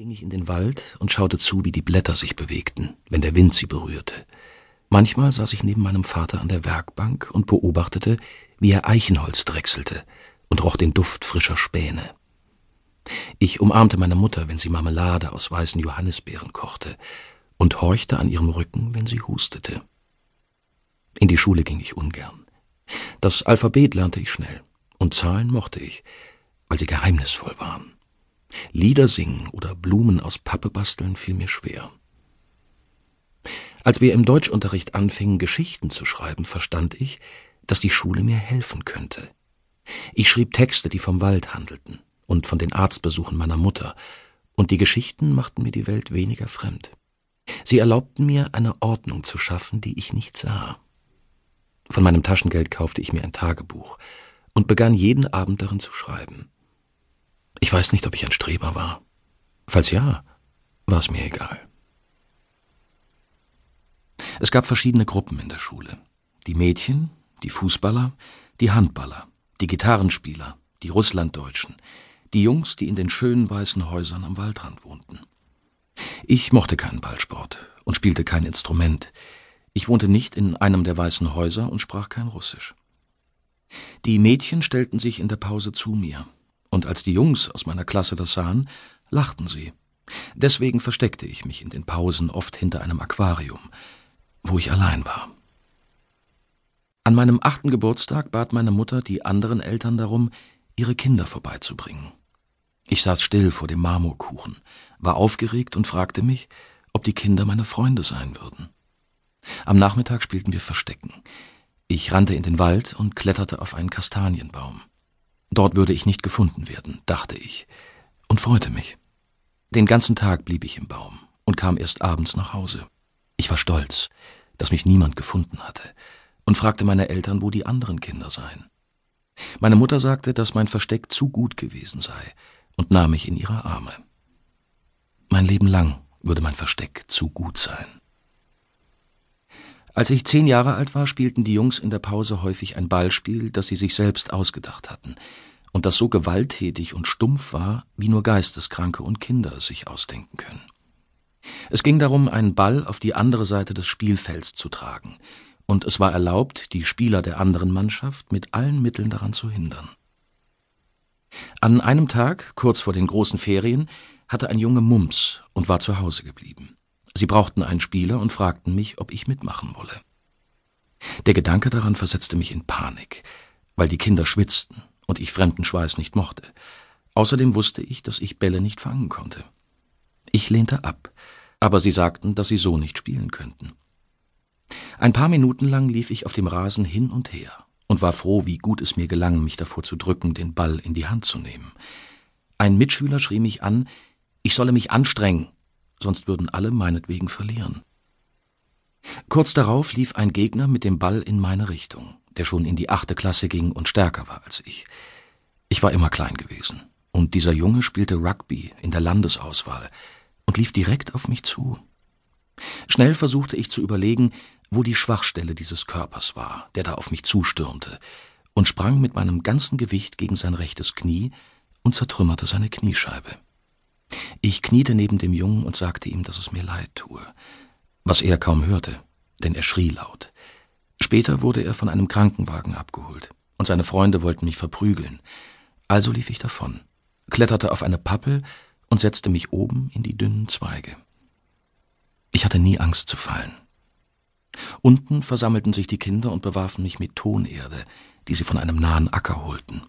ging ich in den Wald und schaute zu, wie die Blätter sich bewegten, wenn der Wind sie berührte. Manchmal saß ich neben meinem Vater an der Werkbank und beobachtete, wie er Eichenholz drechselte und roch den Duft frischer Späne. Ich umarmte meine Mutter, wenn sie Marmelade aus weißen Johannisbeeren kochte, und horchte an ihrem Rücken, wenn sie hustete. In die Schule ging ich ungern. Das Alphabet lernte ich schnell, und Zahlen mochte ich, weil sie geheimnisvoll waren. Lieder singen oder Blumen aus Pappe basteln fiel mir schwer. Als wir im Deutschunterricht anfingen, Geschichten zu schreiben, verstand ich, dass die Schule mir helfen könnte. Ich schrieb Texte, die vom Wald handelten und von den Arztbesuchen meiner Mutter, und die Geschichten machten mir die Welt weniger fremd. Sie erlaubten mir, eine Ordnung zu schaffen, die ich nicht sah. Von meinem Taschengeld kaufte ich mir ein Tagebuch und begann jeden Abend darin zu schreiben. Ich weiß nicht, ob ich ein Streber war. Falls ja, war es mir egal. Es gab verschiedene Gruppen in der Schule. Die Mädchen, die Fußballer, die Handballer, die Gitarrenspieler, die Russlanddeutschen, die Jungs, die in den schönen weißen Häusern am Waldrand wohnten. Ich mochte keinen Ballsport und spielte kein Instrument. Ich wohnte nicht in einem der weißen Häuser und sprach kein Russisch. Die Mädchen stellten sich in der Pause zu mir und als die Jungs aus meiner Klasse das sahen, lachten sie. Deswegen versteckte ich mich in den Pausen oft hinter einem Aquarium, wo ich allein war. An meinem achten Geburtstag bat meine Mutter die anderen Eltern darum, ihre Kinder vorbeizubringen. Ich saß still vor dem Marmorkuchen, war aufgeregt und fragte mich, ob die Kinder meine Freunde sein würden. Am Nachmittag spielten wir Verstecken. Ich rannte in den Wald und kletterte auf einen Kastanienbaum. Dort würde ich nicht gefunden werden, dachte ich, und freute mich. Den ganzen Tag blieb ich im Baum und kam erst abends nach Hause. Ich war stolz, dass mich niemand gefunden hatte, und fragte meine Eltern, wo die anderen Kinder seien. Meine Mutter sagte, dass mein Versteck zu gut gewesen sei, und nahm mich in ihre Arme. Mein Leben lang würde mein Versteck zu gut sein. Als ich zehn Jahre alt war, spielten die Jungs in der Pause häufig ein Ballspiel, das sie sich selbst ausgedacht hatten und das so gewalttätig und stumpf war, wie nur Geisteskranke und Kinder sich ausdenken können. Es ging darum, einen Ball auf die andere Seite des Spielfelds zu tragen, und es war erlaubt, die Spieler der anderen Mannschaft mit allen Mitteln daran zu hindern. An einem Tag, kurz vor den großen Ferien, hatte ein Junge Mumps und war zu Hause geblieben. Sie brauchten einen Spieler und fragten mich, ob ich mitmachen wolle. Der Gedanke daran versetzte mich in Panik, weil die Kinder schwitzten und ich fremden Schweiß nicht mochte. Außerdem wusste ich, dass ich Bälle nicht fangen konnte. Ich lehnte ab, aber sie sagten, dass sie so nicht spielen könnten. Ein paar Minuten lang lief ich auf dem Rasen hin und her und war froh, wie gut es mir gelang, mich davor zu drücken, den Ball in die Hand zu nehmen. Ein Mitschüler schrie mich an, ich solle mich anstrengen, sonst würden alle meinetwegen verlieren. Kurz darauf lief ein Gegner mit dem Ball in meine Richtung, der schon in die achte Klasse ging und stärker war als ich. Ich war immer klein gewesen, und dieser Junge spielte Rugby in der Landesauswahl und lief direkt auf mich zu. Schnell versuchte ich zu überlegen, wo die Schwachstelle dieses Körpers war, der da auf mich zustürmte, und sprang mit meinem ganzen Gewicht gegen sein rechtes Knie und zertrümmerte seine Kniescheibe. Ich kniete neben dem Jungen und sagte ihm, dass es mir leid tue, was er kaum hörte, denn er schrie laut. Später wurde er von einem Krankenwagen abgeholt, und seine Freunde wollten mich verprügeln. Also lief ich davon, kletterte auf eine Pappel und setzte mich oben in die dünnen Zweige. Ich hatte nie Angst zu fallen. Unten versammelten sich die Kinder und bewarfen mich mit Tonerde, die sie von einem nahen Acker holten.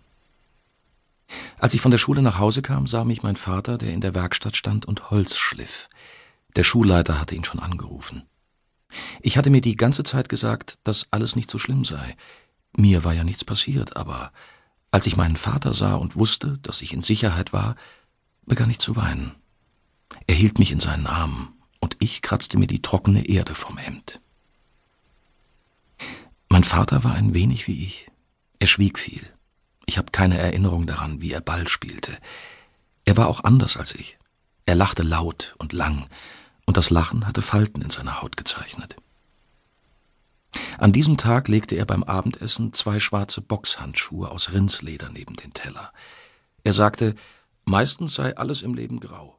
Als ich von der Schule nach Hause kam, sah mich mein Vater, der in der Werkstatt stand und Holz schliff. Der Schulleiter hatte ihn schon angerufen. Ich hatte mir die ganze Zeit gesagt, dass alles nicht so schlimm sei. Mir war ja nichts passiert, aber als ich meinen Vater sah und wusste, dass ich in Sicherheit war, begann ich zu weinen. Er hielt mich in seinen Armen, und ich kratzte mir die trockene Erde vom Hemd. Mein Vater war ein wenig wie ich. Er schwieg viel. Ich habe keine Erinnerung daran, wie er Ball spielte. Er war auch anders als ich. Er lachte laut und lang, und das Lachen hatte Falten in seiner Haut gezeichnet. An diesem Tag legte er beim Abendessen zwei schwarze Boxhandschuhe aus Rindsleder neben den Teller. Er sagte, meistens sei alles im Leben grau.